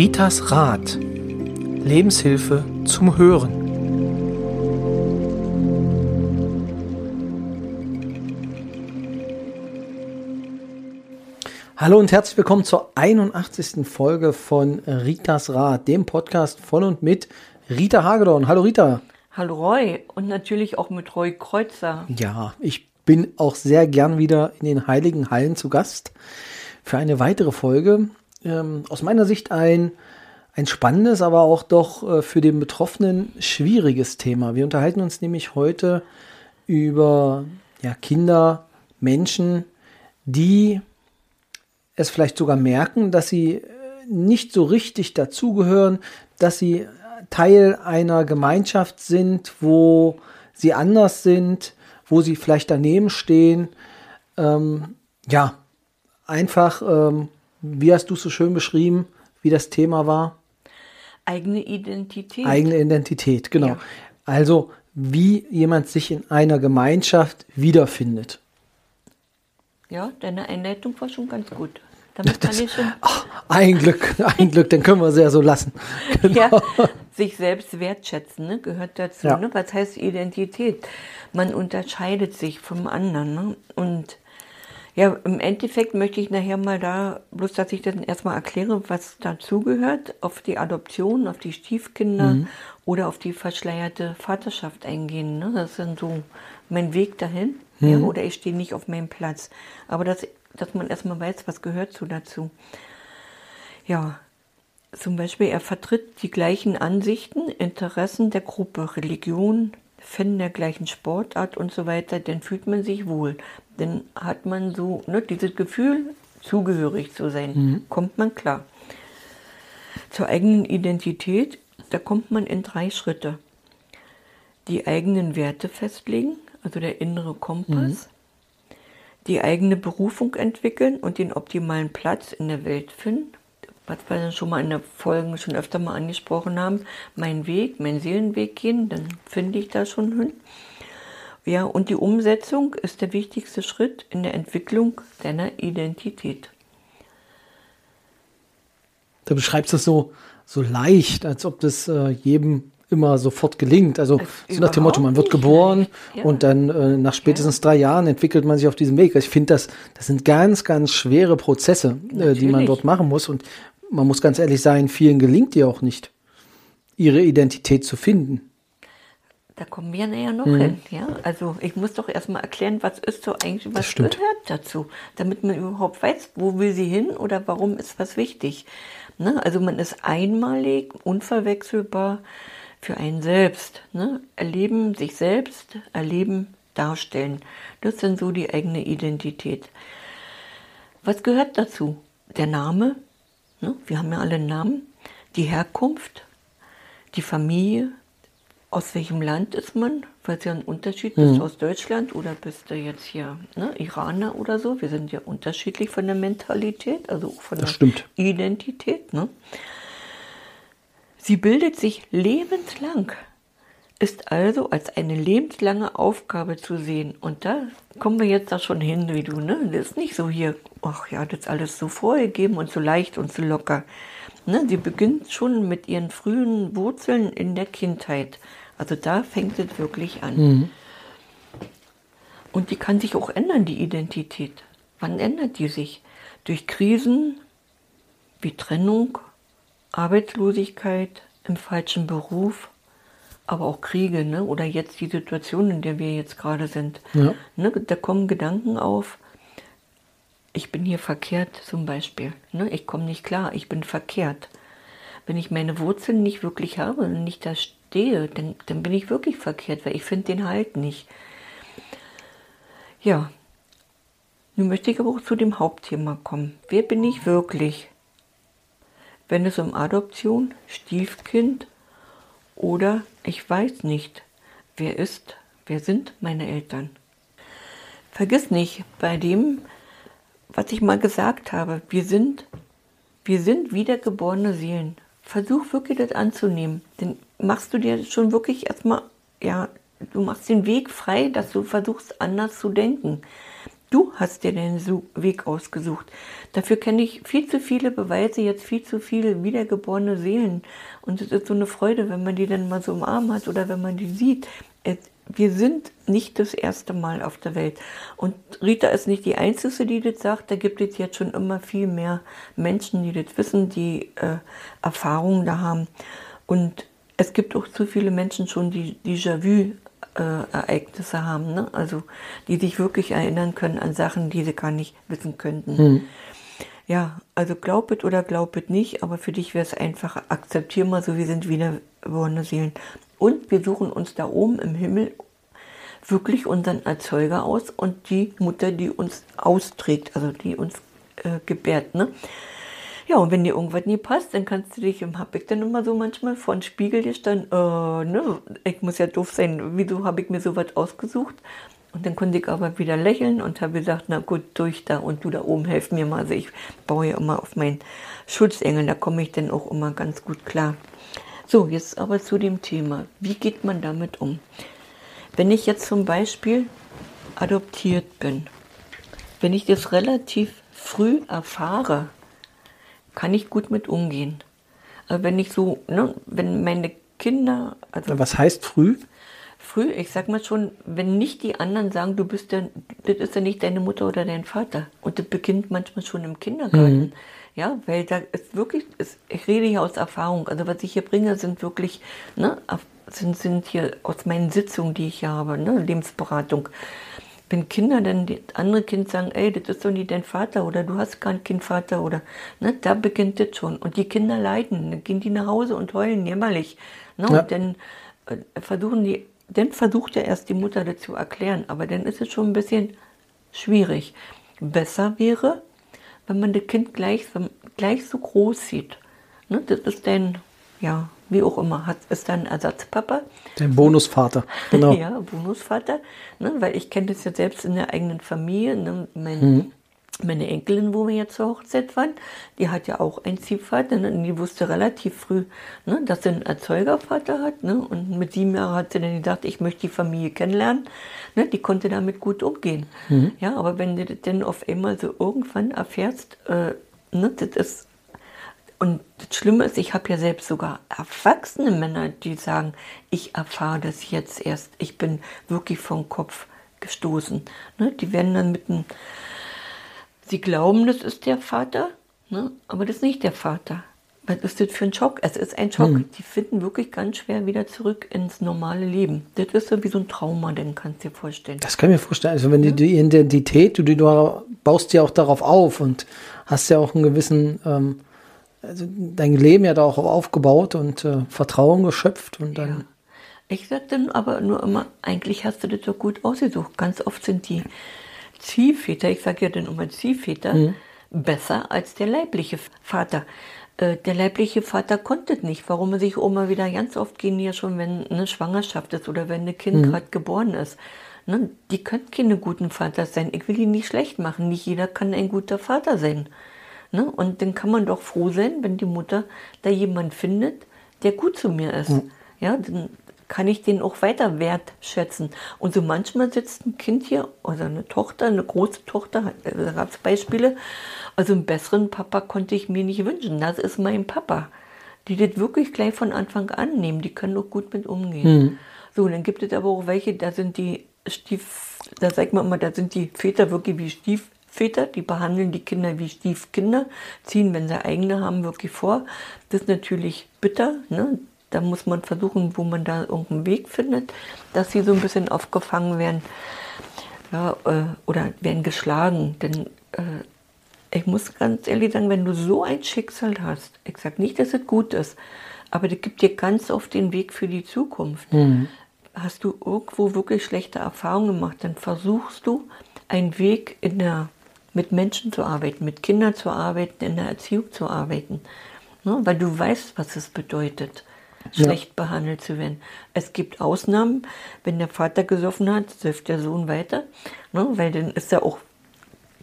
Ritas Rat. Lebenshilfe zum Hören. Hallo und herzlich willkommen zur 81. Folge von Ritas Rat, dem Podcast von und mit Rita Hagedorn. Hallo Rita. Hallo Roy und natürlich auch mit Roy Kreuzer. Ja, ich bin auch sehr gern wieder in den Heiligen Hallen zu Gast für eine weitere Folge. Ähm, aus meiner Sicht ein, ein spannendes, aber auch doch äh, für den Betroffenen schwieriges Thema. Wir unterhalten uns nämlich heute über ja, Kinder, Menschen, die es vielleicht sogar merken, dass sie äh, nicht so richtig dazugehören, dass sie Teil einer Gemeinschaft sind, wo sie anders sind, wo sie vielleicht daneben stehen. Ähm, ja, einfach, ähm, wie hast du es so schön beschrieben, wie das Thema war? Eigene Identität. Eigene Identität, genau. Ja. Also, wie jemand sich in einer Gemeinschaft wiederfindet. Ja, deine Einleitung war schon ganz gut. Damit kann ich schon. Ach, ein Glück, ein Glück, dann können wir es ja so lassen. Genau. Ja, sich selbst wertschätzen ne, gehört dazu. Ja. Ne? Was heißt Identität? Man unterscheidet sich vom anderen. Ne? Und ja, im Endeffekt möchte ich nachher mal da, bloß dass ich dann erstmal erkläre, was dazugehört, auf die Adoption, auf die Stiefkinder mhm. oder auf die verschleierte Vaterschaft eingehen. Ne? Das ist dann so mein Weg dahin. Mhm. Ja, oder ich stehe nicht auf meinem Platz. Aber dass, dass man erstmal weiß, was gehört zu dazu. Ja, zum Beispiel, er vertritt die gleichen Ansichten, Interessen der Gruppe, Religion, Fan der gleichen Sportart und so weiter, dann fühlt man sich wohl. Dann hat man so ne, dieses Gefühl, zugehörig zu sein, mhm. kommt man klar. Zur eigenen Identität, da kommt man in drei Schritte. Die eigenen Werte festlegen, also der innere Kompass. Mhm. Die eigene Berufung entwickeln und den optimalen Platz in der Welt finden was wir schon mal in der Folge schon öfter mal angesprochen haben, meinen Weg, meinen Seelenweg gehen, dann finde ich da schon hin. Ja, und die Umsetzung ist der wichtigste Schritt in der Entwicklung deiner Identität. Du beschreibst das so, so leicht, als ob das äh, jedem immer sofort gelingt. Also so nach dem Motto, man wird geboren ja. und dann äh, nach spätestens ja. drei Jahren entwickelt man sich auf diesem Weg. Also ich finde, das, das sind ganz, ganz schwere Prozesse, äh, die man dort machen muss. Und man muss ganz ehrlich sein, vielen gelingt ja auch nicht, ihre Identität zu finden. Da kommen wir näher noch mhm. hin. Ja? Also ich muss doch erstmal erklären, was ist so eigentlich, was gehört dazu, damit man überhaupt weiß, wo will sie hin oder warum ist was wichtig. Ne? Also man ist einmalig, unverwechselbar für einen selbst. Ne? Erleben sich selbst, erleben, darstellen. Das sind so die eigene Identität. Was gehört dazu? Der Name, Ne? Wir haben ja alle einen Namen. Die Herkunft, die Familie, aus welchem Land ist man, weil es ja ein Unterschied ist, mhm. aus Deutschland oder bist du jetzt hier ne, Iraner oder so. Wir sind ja unterschiedlich von der Mentalität, also auch von das der stimmt. Identität. Ne? Sie bildet sich lebenslang, ist also als eine lebenslange Aufgabe zu sehen. Und da kommen wir jetzt da schon hin, wie du, ne? Das ist nicht so hier, ach ja, das ist alles so vorgegeben und so leicht und so locker. Ne? Sie beginnt schon mit ihren frühen Wurzeln in der Kindheit. Also da fängt es wirklich an. Mhm. Und die kann sich auch ändern, die Identität. Wann ändert die sich? Durch Krisen wie Trennung, Arbeitslosigkeit, im falschen Beruf, aber auch Kriege, ne? oder jetzt die Situation, in der wir jetzt gerade sind. Ja. Ne? Da kommen Gedanken auf, ich bin hier verkehrt zum Beispiel. Ne? Ich komme nicht klar, ich bin verkehrt. Wenn ich meine Wurzeln nicht wirklich habe und nicht da stehe, dann, dann bin ich wirklich verkehrt, weil ich finde den Halt nicht. Ja, nun möchte ich aber auch zu dem Hauptthema kommen. Wer bin ich wirklich? Wenn es um Adoption, Stiefkind oder ich weiß nicht, wer ist, wer sind meine Eltern. Vergiss nicht bei dem, was ich mal gesagt habe, wir sind, wir sind wiedergeborene Seelen. Versuch wirklich das anzunehmen. Dann machst du dir schon wirklich erstmal, ja, du machst den Weg frei, dass du versuchst anders zu denken. Du hast dir den Weg ausgesucht. Dafür kenne ich viel zu viele Beweise, jetzt viel zu viele wiedergeborene Seelen. Und es ist so eine Freude, wenn man die dann mal so im Arm hat oder wenn man die sieht. Wir sind nicht das erste Mal auf der Welt. Und Rita ist nicht die Einzige, die das sagt. Da gibt es jetzt schon immer viel mehr Menschen, die das wissen, die äh, Erfahrungen da haben. Und es gibt auch zu viele Menschen schon, die Déjà-vu äh, Ereignisse haben, ne? also die sich wirklich erinnern können an Sachen, die sie gar nicht wissen könnten. Mhm. Ja, also glaubet oder glaubet nicht, aber für dich wäre es einfach, akzeptier mal so, wir sind wiedergeborene Seelen. Und wir suchen uns da oben im Himmel wirklich unseren Erzeuger aus und die Mutter, die uns austrägt, also die uns äh, gebärt. Ne? Ja, und wenn dir irgendwas nie passt, dann kannst du dich, hab ich dann immer so manchmal vor den Spiegel gestanden, äh, ne, ich muss ja doof sein, wieso habe ich mir sowas ausgesucht? Und dann konnte ich aber wieder lächeln und habe gesagt, na gut, durch da und du da oben, helf mir mal. Also ich baue ja immer auf meinen Schutzengel, da komme ich dann auch immer ganz gut klar. So, jetzt aber zu dem Thema. Wie geht man damit um? Wenn ich jetzt zum Beispiel adoptiert bin, wenn ich das relativ früh erfahre, kann ich gut mit umgehen. Aber wenn ich so, ne, wenn meine Kinder. Also Was heißt früh? Früh, ich sag mal schon, wenn nicht die anderen sagen, du bist ja, das ist ja nicht deine Mutter oder dein Vater. Und das beginnt manchmal schon im Kindergarten. Mhm. Ja, weil da ist wirklich, ist, ich rede hier aus Erfahrung. Also was ich hier bringe, sind wirklich, ne, sind, sind hier aus meinen Sitzungen, die ich hier habe, ne, Lebensberatung wenn Kinder dann die andere Kind sagen, ey, das ist doch nicht dein Vater oder du hast keinen Kindvater oder, ne, da beginnt das schon. Und die Kinder leiden, dann gehen die nach Hause und heulen jämmerlich. Ne, ja. Und dann äh, versuchen die, dann versucht ja erst die Mutter das zu erklären, aber dann ist es schon ein bisschen schwierig. Besser wäre, wenn man das Kind gleich, gleich so groß sieht. Ne, das ist dein, ja, wie auch immer, hat, ist dann Ersatzpapa. Der Bonusvater, genau. ja, Bonusvater, ne, weil ich kenne das ja selbst in der eigenen Familie. Ne, mein, mhm. Meine Enkelin, wo wir jetzt zur Hochzeit waren, die hat ja auch einen Ziehvater ne, und die wusste relativ früh, ne, dass sie einen Erzeugervater hat. Ne, und mit sieben Jahren hat sie dann gesagt, ich möchte die Familie kennenlernen. Ne, die konnte damit gut umgehen. Mhm. Ja, aber wenn du das dann auf einmal so irgendwann erfährst, äh, ne, das ist und das Schlimme ist, ich habe ja selbst sogar erwachsene Männer, die sagen, ich erfahre das jetzt erst. Ich bin wirklich vom Kopf gestoßen. Ne? Die werden dann mit einem, sie glauben, das ist der Vater, ne? aber das ist nicht der Vater. Was ist das für ein Schock? Es ist ein Schock. Hm. Die finden wirklich ganz schwer wieder zurück ins normale Leben. Das ist so wie so ein Trauma, den kannst du dir vorstellen. Das kann ich mir vorstellen. Also wenn ja. die, die Identität, du, du baust ja auch darauf auf und hast ja auch einen gewissen ähm, also dein Leben ja da auch aufgebaut und äh, Vertrauen geschöpft und dann. Ja. Ich sag dann aber nur immer, eigentlich hast du das so gut ausgesucht. Ganz oft sind die Ziehväter, ich sage ja dann immer Ziehväter, mhm. besser als der leibliche Vater. Äh, der leibliche Vater konnte nicht. Warum er sich Oma wieder ganz oft gehen ja schon, wenn eine Schwangerschaft ist oder wenn ein Kind mhm. gerade geboren ist. Ne? Die können keine guten Vater sein. Ich will ihn nicht schlecht machen. Nicht jeder kann ein guter Vater sein. Ne? Und dann kann man doch froh sein, wenn die Mutter da jemand findet, der gut zu mir ist. Mhm. Ja, dann kann ich den auch weiter wertschätzen. Und so manchmal sitzt ein Kind hier oder eine Tochter, eine große Tochter, da gab es Beispiele, also einen besseren Papa konnte ich mir nicht wünschen. Das ist mein Papa. Die das wirklich gleich von Anfang an nehmen, die können auch gut mit umgehen. Mhm. So, dann gibt es aber auch welche, da sind die Stief, da sagt man immer, da sind die Väter wirklich wie Stief, Väter, die behandeln die Kinder wie Stiefkinder, ziehen, wenn sie eigene haben, wirklich vor. Das ist natürlich bitter. Ne? Da muss man versuchen, wo man da irgendeinen Weg findet, dass sie so ein bisschen aufgefangen werden ja, äh, oder werden geschlagen. Denn äh, ich muss ganz ehrlich sagen, wenn du so ein Schicksal hast, ich sage nicht, dass es gut ist, aber das gibt dir ganz oft den Weg für die Zukunft. Mhm. Hast du irgendwo wirklich schlechte Erfahrungen gemacht, dann versuchst du einen Weg in der mit Menschen zu arbeiten, mit Kindern zu arbeiten, in der Erziehung zu arbeiten. Ne? Weil du weißt, was es bedeutet, schlecht ja. behandelt zu werden. Es gibt Ausnahmen, wenn der Vater gesoffen hat, säuft der Sohn weiter. Ne? Weil dann ist ja auch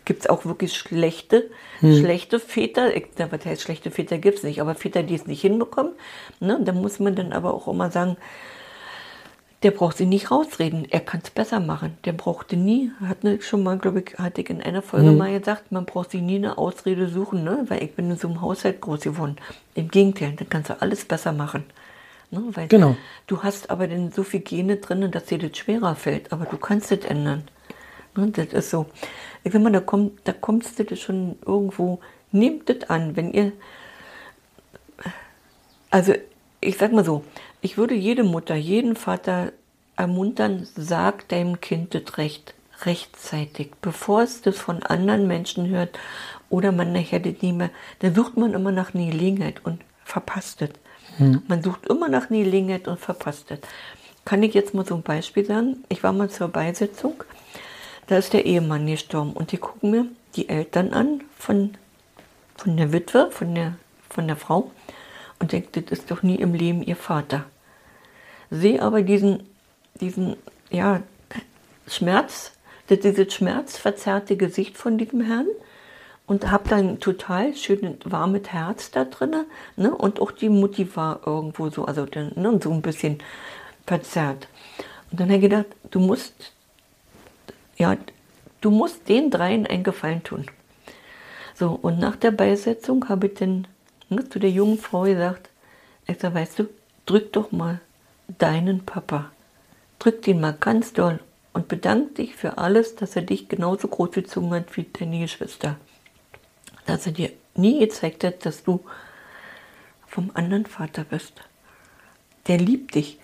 gibt es auch wirklich schlechte, hm. schlechte Väter. Was heißt schlechte Väter gibt es nicht, aber Väter, die es nicht hinbekommen. Ne? Da muss man dann aber auch immer sagen, der braucht sich nicht rausreden. Er kann es besser machen. Der brauchte nie, hat ne, schon mal, glaube ich, hatte ich in einer Folge mhm. mal gesagt, man braucht sich nie eine Ausrede suchen, ne? weil ich bin in so einem Haushalt groß geworden. Im Gegenteil, dann kannst du alles besser machen. Ne? Weil genau. Du hast aber dann so viele Gene drin, dass dir das schwerer fällt, aber du kannst das ändern. Ne? Das ist so. Ich sag mal, da kommt, da kommst du das schon irgendwo, nehmt das an, wenn ihr, also ich sag mal so, ich würde jede Mutter, jeden Vater ermuntern, sag deinem Kind das Recht rechtzeitig, bevor es das von anderen Menschen hört oder man nachher das nicht mehr, dann sucht man immer nach einer Gelegenheit und verpasst es. Hm. Man sucht immer nach einer Gelegenheit und verpasst es. Kann ich jetzt mal so ein Beispiel sagen? Ich war mal zur Beisetzung, da ist der Ehemann gestorben und die gucken mir die Eltern an von, von der Witwe, von der, von der Frau und denkt, das ist doch nie im Leben ihr Vater. Sehe aber diesen, diesen ja, Schmerz, dieses schmerzverzerrte Gesicht von diesem Herrn und habe dann total schön warmes Herz da drin. Ne? Und auch die Mutti war irgendwo so, also ne, so ein bisschen verzerrt. Und dann habe ich gedacht, du musst, ja, du musst den dreien einen Gefallen tun. So, und nach der Beisetzung habe ich dann ne, zu der jungen Frau gesagt, ich sage, weißt du, drück doch mal deinen Papa. Drück den mal ganz doll und bedank dich für alles, dass er dich genauso großgezogen hat wie deine Geschwister. Dass er dir nie gezeigt hat, dass du vom anderen Vater bist. Der liebt dich.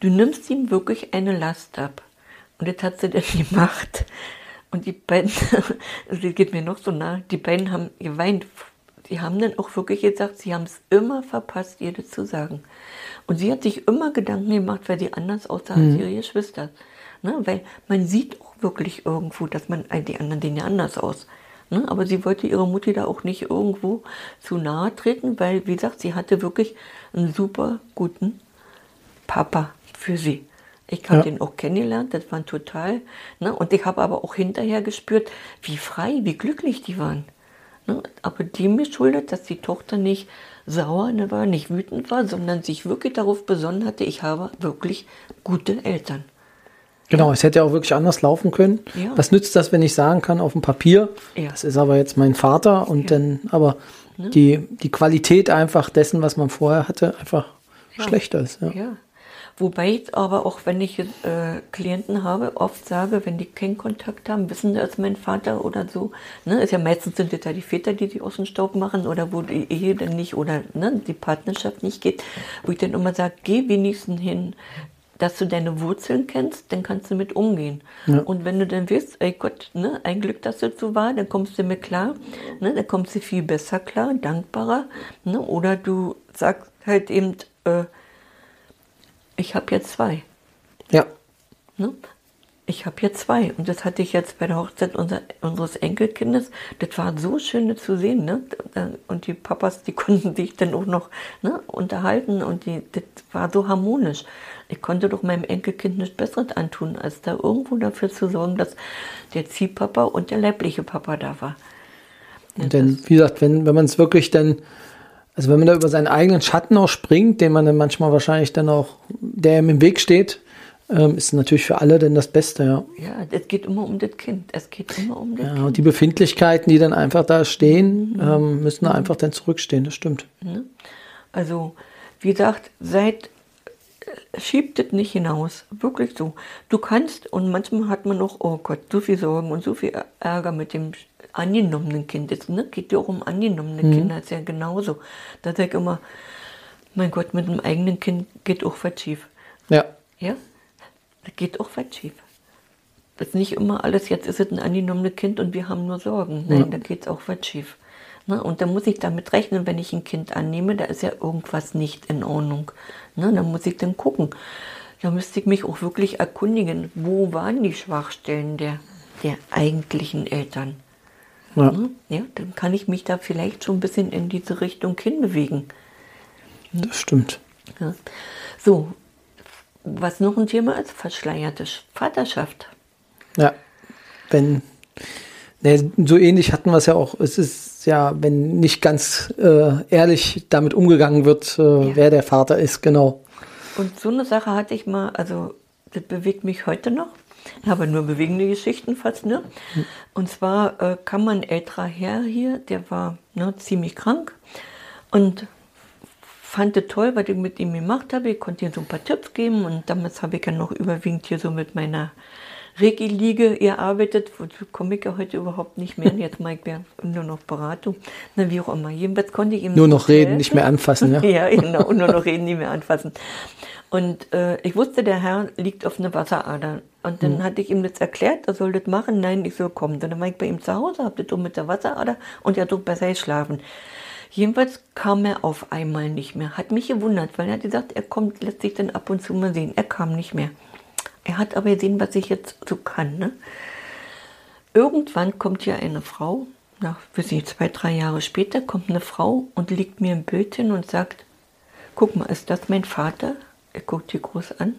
Du nimmst ihm wirklich eine Last ab. Und das hat sie dann gemacht. Und die beiden, das geht mir noch so nah, die beiden haben geweint die haben dann auch wirklich gesagt, sie haben es immer verpasst, ihr das zu sagen. Und sie hat sich immer Gedanken gemacht, weil sie anders aussah mhm. als ihre Geschwister. Ne? Weil man sieht auch wirklich irgendwo, dass man, äh, die anderen sehen ja anders aus. Ne? Aber sie wollte ihre Mutti da auch nicht irgendwo zu nahe treten, weil, wie gesagt, sie hatte wirklich einen super guten Papa für sie. Ich habe ja. den auch kennengelernt, das waren total. Ne? Und ich habe aber auch hinterher gespürt, wie frei, wie glücklich die waren. Ne? Aber dem geschuldet, dass die Tochter nicht sauer ne, war, nicht wütend war, sondern sich wirklich darauf besonnen hatte, ich habe wirklich gute Eltern. Genau, ja. es hätte auch wirklich anders laufen können. Ja. Was nützt das, wenn ich sagen kann auf dem Papier, ja. das ist aber jetzt mein Vater und dann, aber ne? die, die Qualität einfach dessen, was man vorher hatte, einfach schlechter ist. ja. Wobei ich aber auch, wenn ich äh, Klienten habe, oft sage, wenn die keinen Kontakt haben, wissen das mein Vater oder so. Ne? Ist ja meistens sind das ja die Väter, die die aus dem Staub machen oder wo die Ehe dann nicht oder ne, die Partnerschaft nicht geht. Wo ich dann immer sage, geh wenigstens hin, dass du deine Wurzeln kennst, dann kannst du mit umgehen. Ja. Und wenn du dann wirst, ey Gott, ne, ein Glück, dass das so war, dann kommst du mir klar, ne, dann kommst du viel besser klar, dankbarer. Ne, oder du sagst halt eben, äh, ich habe jetzt zwei. Ja. Ne? Ich habe jetzt zwei. Und das hatte ich jetzt bei der Hochzeit unser, unseres Enkelkindes. Das war so schön zu sehen. Ne? Und die Papas, die konnten sich dann auch noch ne, unterhalten. Und die, das war so harmonisch. Ich konnte doch meinem Enkelkind nichts Besseres antun, als da irgendwo dafür zu sorgen, dass der Ziehpapa und der leibliche Papa da war. Ja, denn, wie gesagt, wenn, wenn man es wirklich dann also wenn man da über seinen eigenen Schatten auch springt, den man dann manchmal wahrscheinlich dann auch, der ihm im Weg steht, ähm, ist natürlich für alle dann das Beste, ja. Ja, es geht immer um das Kind. Es geht immer um das ja, Kind. Und die Befindlichkeiten, die dann einfach da stehen, mhm. ähm, müssen da einfach dann zurückstehen, das stimmt. Mhm. Also, wie gesagt, seid, schiebt es nicht hinaus. Wirklich so. Du kannst, und manchmal hat man noch, oh Gott, so viel Sorgen und so viel Ärger mit dem angenommenen Kind ist. Ne? Geht ja auch um angenommene mhm. Kinder, ist ja genauso. Da sage ich immer, mein Gott, mit einem eigenen Kind geht auch was schief. Ja. Ja? Da geht auch was schief. Das ist nicht immer alles, jetzt ist es ein angenommenes Kind und wir haben nur Sorgen. Nein, ja. da geht es auch was schief. Ne? Und da muss ich damit rechnen, wenn ich ein Kind annehme, da ist ja irgendwas nicht in Ordnung. Ne? Da muss ich dann gucken. Da müsste ich mich auch wirklich erkundigen, wo waren die Schwachstellen der, der eigentlichen Eltern. Ja. Ne? ja, dann kann ich mich da vielleicht schon ein bisschen in diese Richtung hinbewegen. Das stimmt. Ja. So, was noch ein Thema ist, verschleierte Vaterschaft. Ja, wenn, ne, so ähnlich hatten wir es ja auch. Es ist ja, wenn nicht ganz äh, ehrlich damit umgegangen wird, äh, ja. wer der Vater ist, genau. und so eine Sache hatte ich mal, also das bewegt mich heute noch. Aber nur bewegende Geschichten fast, ne? Und zwar äh, kam ein älterer Herr hier, der war ne, ziemlich krank und fand es toll, was ich mit ihm gemacht habe. Ich konnte ihm so ein paar Tipps geben und damals habe ich ja noch überwiegend hier so mit meiner Regie-Liege gearbeitet. Wozu komme ich ja heute überhaupt nicht mehr. Jetzt mache ich ja nur noch Beratung. Na, wie auch immer. Jedenfalls konnte ich ihm. Nur noch reden, nicht mehr anfassen, ja? ja, genau. Nur noch reden, nicht mehr anfassen. Und äh, ich wusste, der Herr liegt auf einer Wasserader. Und dann mhm. hatte ich ihm das erklärt, er soll das machen. Nein, ich soll kommen. Dann war ich bei ihm zu Hause, habe das mit der Wasserader und er hat besser geschlafen. Jedenfalls kam er auf einmal nicht mehr. Hat mich gewundert, weil er hat gesagt, er kommt, lässt sich dann ab und zu mal sehen. Er kam nicht mehr. Er hat aber gesehen, was ich jetzt so kann. Ne? Irgendwann kommt hier eine Frau, nach, weiß ich, zwei, drei Jahre später, kommt eine Frau und legt mir ein Bild hin und sagt, guck mal, ist das mein Vater? Er guckt die groß an.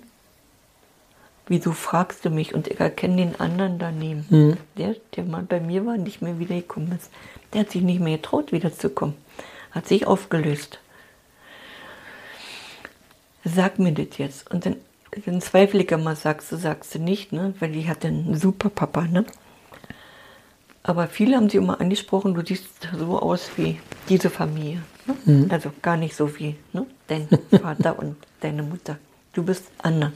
Wieso fragst du mich? Und ich erkenne den anderen daneben. Mhm. Der, der mal bei mir war, nicht mehr wiedergekommen ist. Der hat sich nicht mehr getraut, wiederzukommen. Hat sich aufgelöst. Sag mir das jetzt. Und dann, dann zweifle ich immer, sagst du, sagst du nicht, ne? Weil die hatte einen super Papa, ne? Aber viele haben sie immer angesprochen, du siehst so aus wie diese Familie. Ne? Mhm. Also gar nicht so wie ne? dein Vater und deine Mutter. Du bist anders.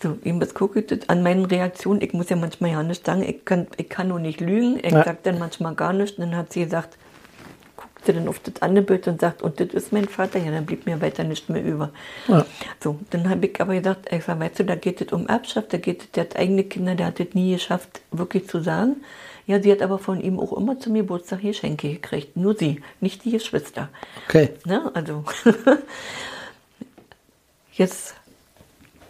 So, jedenfalls gucke ich an meinen Reaktionen. Ich muss ja manchmal ja nicht sagen, ich kann, ich kann nur nicht lügen. Ich ja. sage dann manchmal gar nichts. Dann hat sie gesagt, sie dann auf das andere Bild und sagt, und das ist mein Vater. Ja, dann blieb mir weiter nicht mehr über. Ja. So, dann habe ich aber gesagt, ich sag, weißt du, da geht es um Erbschaft, da geht es, der hat eigene Kinder, der hat es nie geschafft, wirklich zu sagen. Ja, sie hat aber von ihm auch immer zum Geburtstag Geschenke gekriegt. Nur sie, nicht die Geschwister. Okay. Ne? Also, jetzt,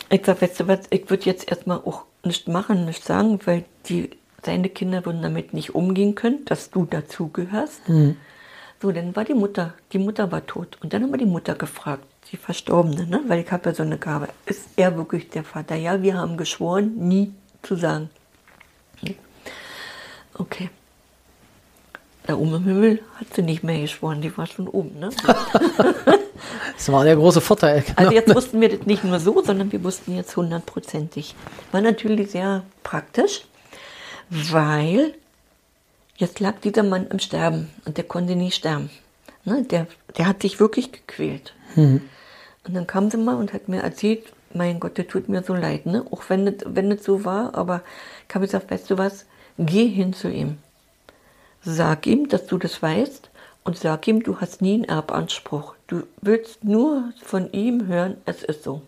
ich sag, weißt du was, ich würde jetzt erstmal auch nicht machen, nicht sagen, weil die, seine Kinder würden damit nicht umgehen können, dass du dazugehörst. Mhm. So, dann war die Mutter, die Mutter war tot. Und dann haben wir die Mutter gefragt, die Verstorbene, ne? weil ich habe ja so eine Gabe. Ist er wirklich der Vater? Ja, wir haben geschworen, nie zu sagen. Okay. Da oben im Himmel hat sie nicht mehr geschworen, die war schon oben. Ne? das war der große Vorteil. Also jetzt wussten wir das nicht nur so, sondern wir wussten jetzt hundertprozentig. War natürlich sehr praktisch, weil jetzt lag dieser Mann im Sterben und der konnte nie sterben. Ne? Der, der hat sich wirklich gequält. Mhm. Und dann kam sie mal und hat mir erzählt, mein Gott, der tut mir so leid, ne? Auch wenn das, wenn das so war, aber ich habe gesagt, weißt du was, Geh hin zu ihm. Sag ihm, dass du das weißt und sag ihm, du hast nie einen Erbanspruch. Du willst nur von ihm hören, es ist so.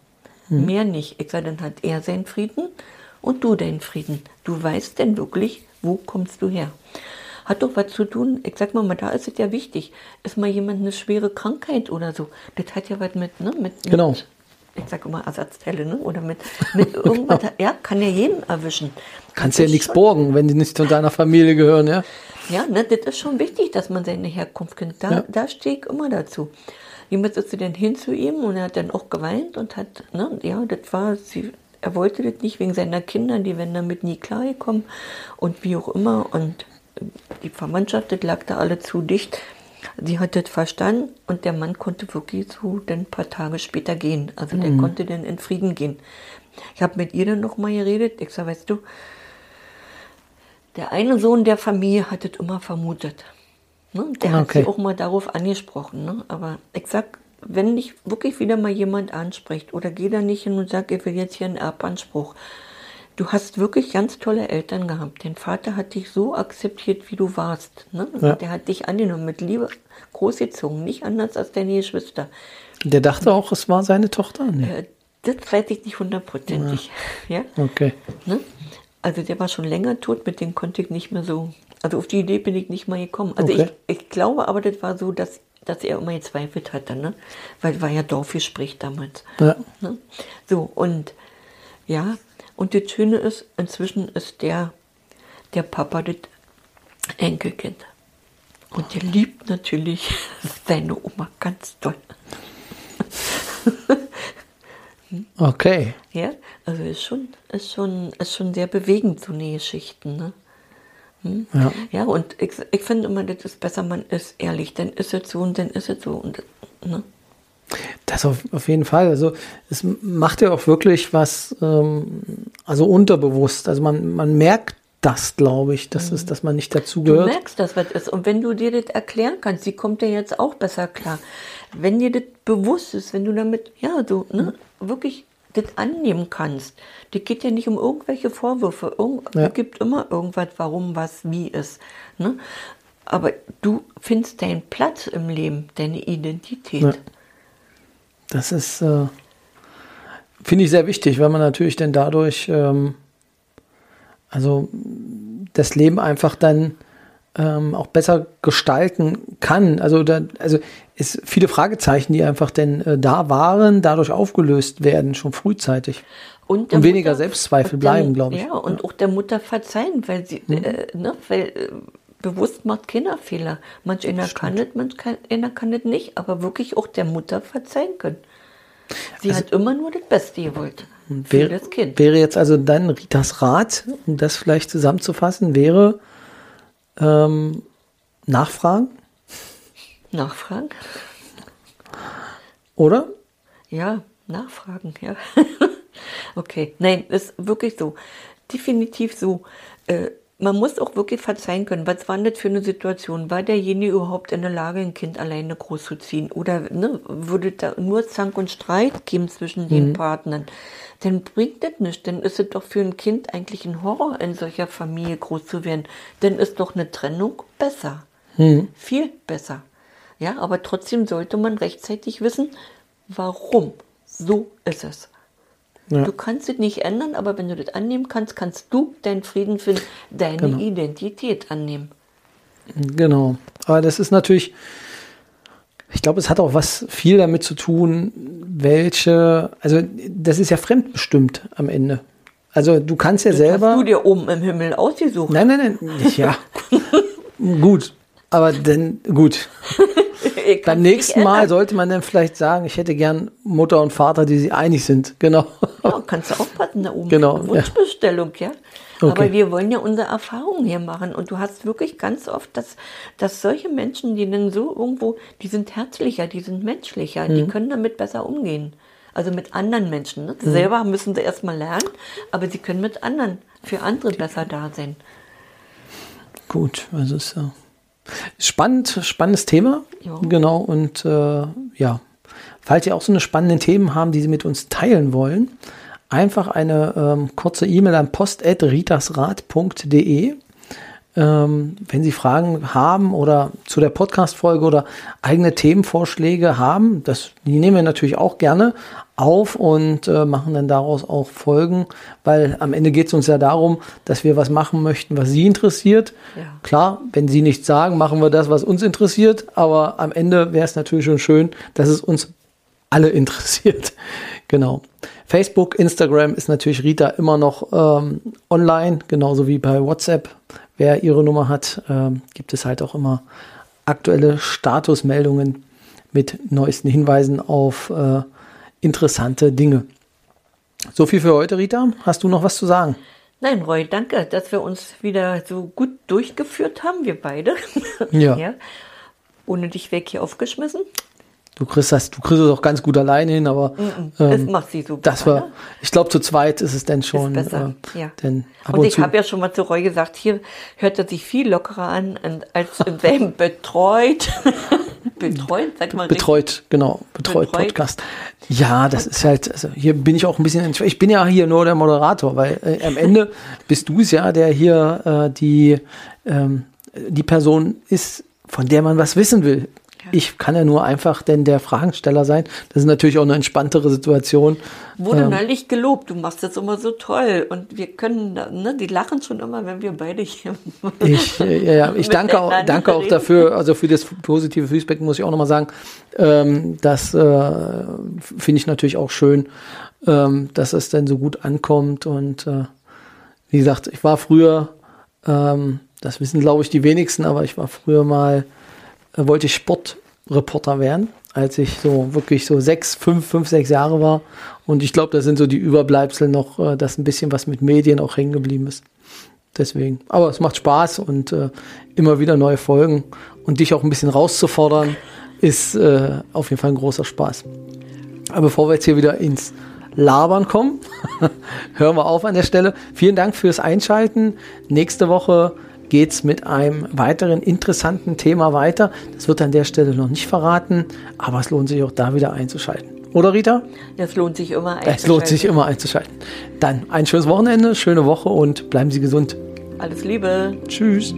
Hm. Mehr nicht. Ich sage, dann hat er seinen Frieden und du deinen Frieden. Du weißt denn wirklich, wo kommst du her? Hat doch was zu tun, ich sag mal, da ist es ja wichtig. Ist mal jemand eine schwere Krankheit oder so? Das hat ja was mit, ne, mit, genau. mit ich sage immer Ersatzteile, ne? oder mit, mit irgendwas, genau. ja, kann ja jeden erwischen. Kannst ja nichts borgen, wenn die nicht zu deiner Familie gehören, ja? Ja, ne, das ist schon wichtig, dass man seine Herkunft kennt. Da, ja. da stehe ich immer dazu. Jemand ist dann hin zu ihm und er hat dann auch geweint und hat, ne, ja, das war, sie, er wollte das nicht wegen seiner Kinder, die wären damit nie klargekommen und wie auch immer und die Verwandtschaft, das lag da alle zu dicht. Sie hat das verstanden und der Mann konnte wirklich so dann ein paar Tage später gehen. Also der mhm. konnte dann in Frieden gehen. Ich habe mit ihr dann nochmal geredet. Ich sage, weißt du, der eine Sohn der Familie hat es immer vermutet. Ne? Der okay. hat sie auch mal darauf angesprochen. Ne? Aber ich sag, wenn dich wirklich wieder mal jemand anspricht oder geh da nicht hin und sag, ich will jetzt hier einen Erbanspruch, du hast wirklich ganz tolle Eltern gehabt. Dein Vater hat dich so akzeptiert, wie du warst. Ne? Ja. Der hat dich angenommen, mit Liebe großgezogen, nicht anders als deine Geschwister. Der dachte auch, es war seine Tochter? Nee. Äh, das weiß ich nicht hundertprozentig. Ja. ja. Okay. Ne? Also der war schon länger tot, mit dem konnte ich nicht mehr so. Also auf die Idee bin ich nicht mal gekommen. Also okay. ich, ich glaube aber, das war so, dass, dass er immer gezweifelt hatte, ne? Weil war ja Dorfgespräch damals. Ja. Ne? So, und ja, und das Schöne ist, inzwischen ist der, der Papa das Enkelkind. Und der liebt natürlich seine Oma ganz toll. Okay. Ja, also ist schon, ist schon, ist schon sehr bewegend, so eine Geschichte. Ne? Hm? Ja. ja, und ich, ich finde immer, das ist besser, man ist ehrlich, dann ist es so und dann ist es so. Und, ne? Das auf, auf jeden Fall. Also es macht ja auch wirklich was, ähm, also unterbewusst. Also man, man merkt das, glaube ich, dass, es, dass man nicht dazugehört. Du merkst, dass was ist. Und wenn du dir das erklären kannst, sie kommt dir jetzt auch besser klar. Wenn dir das bewusst ist, wenn du damit, ja, du ne, wirklich das annehmen kannst. Das geht ja nicht um irgendwelche Vorwürfe. Irgend, Ja. Es gibt immer irgendwas, warum, was, wie ist. Ne? Aber du findest deinen Platz im Leben, deine Identität. Ja. Das ist, äh, finde ich sehr wichtig, weil man natürlich dann dadurch, ähm, also das Leben einfach dann ähm, auch besser gestalten kann. Also da, also es viele Fragezeichen, die einfach denn äh, da waren, dadurch aufgelöst werden, schon frühzeitig. Und, Und weniger Selbstzweifel und der- bleiben, glaube ich. Ja, und auch der Mutter verzeihen, weil sie, äh, ne, weil äh, bewusst macht Kinder Fehler. Manch einer kann es, manch einer kann es nicht, aber wirklich auch der Mutter verzeihen können. Sie Also hat immer nur das Beste gewollt für Wäre, das Kind. wäre jetzt also dann Ritas Rat, um das vielleicht zusammenzufassen, wäre ähm, Nachfragen, Nachfragen? oder? Ja, nachfragen, ja. okay, nein, ist wirklich so. Definitiv so. Äh, man muss auch wirklich verzeihen können. Was war das für eine Situation? War derjenige überhaupt in der Lage, ein Kind alleine großzuziehen? Oder ne, würde da nur Zank und Streit geben zwischen den Partnern? Dann bringt das nichts. Dann ist es doch für ein Kind eigentlich ein Horror, in solcher Familie groß zu werden. Dann ist doch eine Trennung besser. Viel besser. Ja, aber trotzdem sollte man rechtzeitig wissen, warum. So ist es. Ja. Du kannst es nicht ändern, aber wenn du das annehmen kannst, kannst du deinen Frieden finden, deine Genau. Identität annehmen. Genau. Aber das ist natürlich, ich glaube, es hat auch was viel damit zu tun, welche, also das ist ja fremdbestimmt am Ende. Also du kannst ja selber. Hast du dir oben im Himmel ausgesucht? Nein, nein, nein. Ja. gut. Aber dann, gut. Kann's Beim nächsten Mal sollte man dann vielleicht sagen, ich hätte gern Mutter und Vater, die sich einig sind. Genau. Ja, kannst du aufpassen da oben. Genau, ja. Wunschbestellung, ja. Okay. Aber wir wollen ja unsere Erfahrungen hier machen. Und du hast wirklich ganz oft, dass, dass solche Menschen, die dann so irgendwo, die sind herzlicher, die sind menschlicher, Mhm. die können damit besser umgehen. Also mit anderen Menschen. Ne? Selber müssen sie erstmal lernen, aber sie können mit anderen, für andere besser da sein. Gut, also es ist ja spannend, spannendes Thema. Ja. Genau, und äh, ja, falls ihr auch so eine spannenden Themen haben, die Sie mit uns teilen wollen, einfach eine ähm, kurze E-Mail an post.ritasrat.de. Ähm, wenn Sie Fragen haben oder zu der Podcast-Folge oder eigene Themenvorschläge haben, das, die nehmen wir natürlich auch gerne auf und äh, machen dann daraus auch Folgen, weil am Ende geht es uns ja darum, dass wir was machen möchten, was Sie interessiert. Ja. Klar, wenn Sie nichts sagen, machen wir das, was uns interessiert, aber am Ende wäre es natürlich schon schön, dass es uns alle interessiert. Genau. Facebook, Instagram ist natürlich Rita immer noch ähm, online, genauso wie bei WhatsApp. Wer ihre Nummer hat, ähm, gibt es halt auch immer aktuelle Statusmeldungen mit neuesten Hinweisen auf äh, interessante Dinge. So viel für heute, Rita. Hast du noch was zu sagen? Nein, Roy, danke, dass wir uns wieder so gut durchgeführt haben, wir beide. Ja. Ohne dich weg hier aufgeschmissen. Du kriegst das, du kriegst es auch ganz gut alleine hin, aber Das ähm, macht sie super. das war, ne? ich glaube, zu zweit ist es denn schon. Ist besser, äh, ja. Denn Und und, ich habe ja schon mal zu Roy gesagt, hier hört er sich viel lockerer an als in seinem betreut. betreut, sag mal Betreut, genau, betreut, Betreut. Podcast. Ja, das ist halt, also hier bin ich auch ein bisschen, ich bin ja hier nur der Moderator, weil äh, am Ende bist du es ja, der hier äh, die, ähm, die Person ist, von der man was wissen will. Ich kann ja nur einfach denn der Fragensteller sein. Das ist natürlich auch eine entspanntere Situation. Wurde Ähm. neulich gelobt, du machst das immer so toll. Und wir können, ne, die lachen schon immer, wenn wir beide hier. Ich, ja, ja, ich danke auch, danke auch dafür, also für das positive Feedback muss ich auch nochmal sagen. Ähm, das äh, finde ich natürlich auch schön, ähm, dass es dann so gut ankommt. Und äh, wie gesagt, ich war früher, ähm, das wissen glaube ich die wenigsten, aber ich war früher mal, wollte ich Sportreporter werden, als ich so wirklich so sechs, fünf, fünf, sechs Jahre war. Und ich glaube, das sind so die Überbleibsel noch, äh, dass ein bisschen was mit Medien auch hängen geblieben ist. Deswegen. Aber es macht Spaß und äh, immer wieder neue Folgen und dich auch ein bisschen rauszufordern, ist äh, auf jeden Fall ein großer Spaß. Aber bevor wir jetzt hier wieder ins Labern kommen, hören wir auf an der Stelle. Vielen Dank fürs Einschalten. Nächste Woche geht es mit einem weiteren interessanten Thema weiter. Das wird an der Stelle noch nicht verraten, aber es lohnt sich auch da wieder einzuschalten. Oder Rita? Es lohnt sich immer einzuschalten. Es lohnt sich immer einzuschalten. Dann ein schönes Wochenende, schöne Woche und bleiben Sie gesund. Alles Liebe. Tschüss.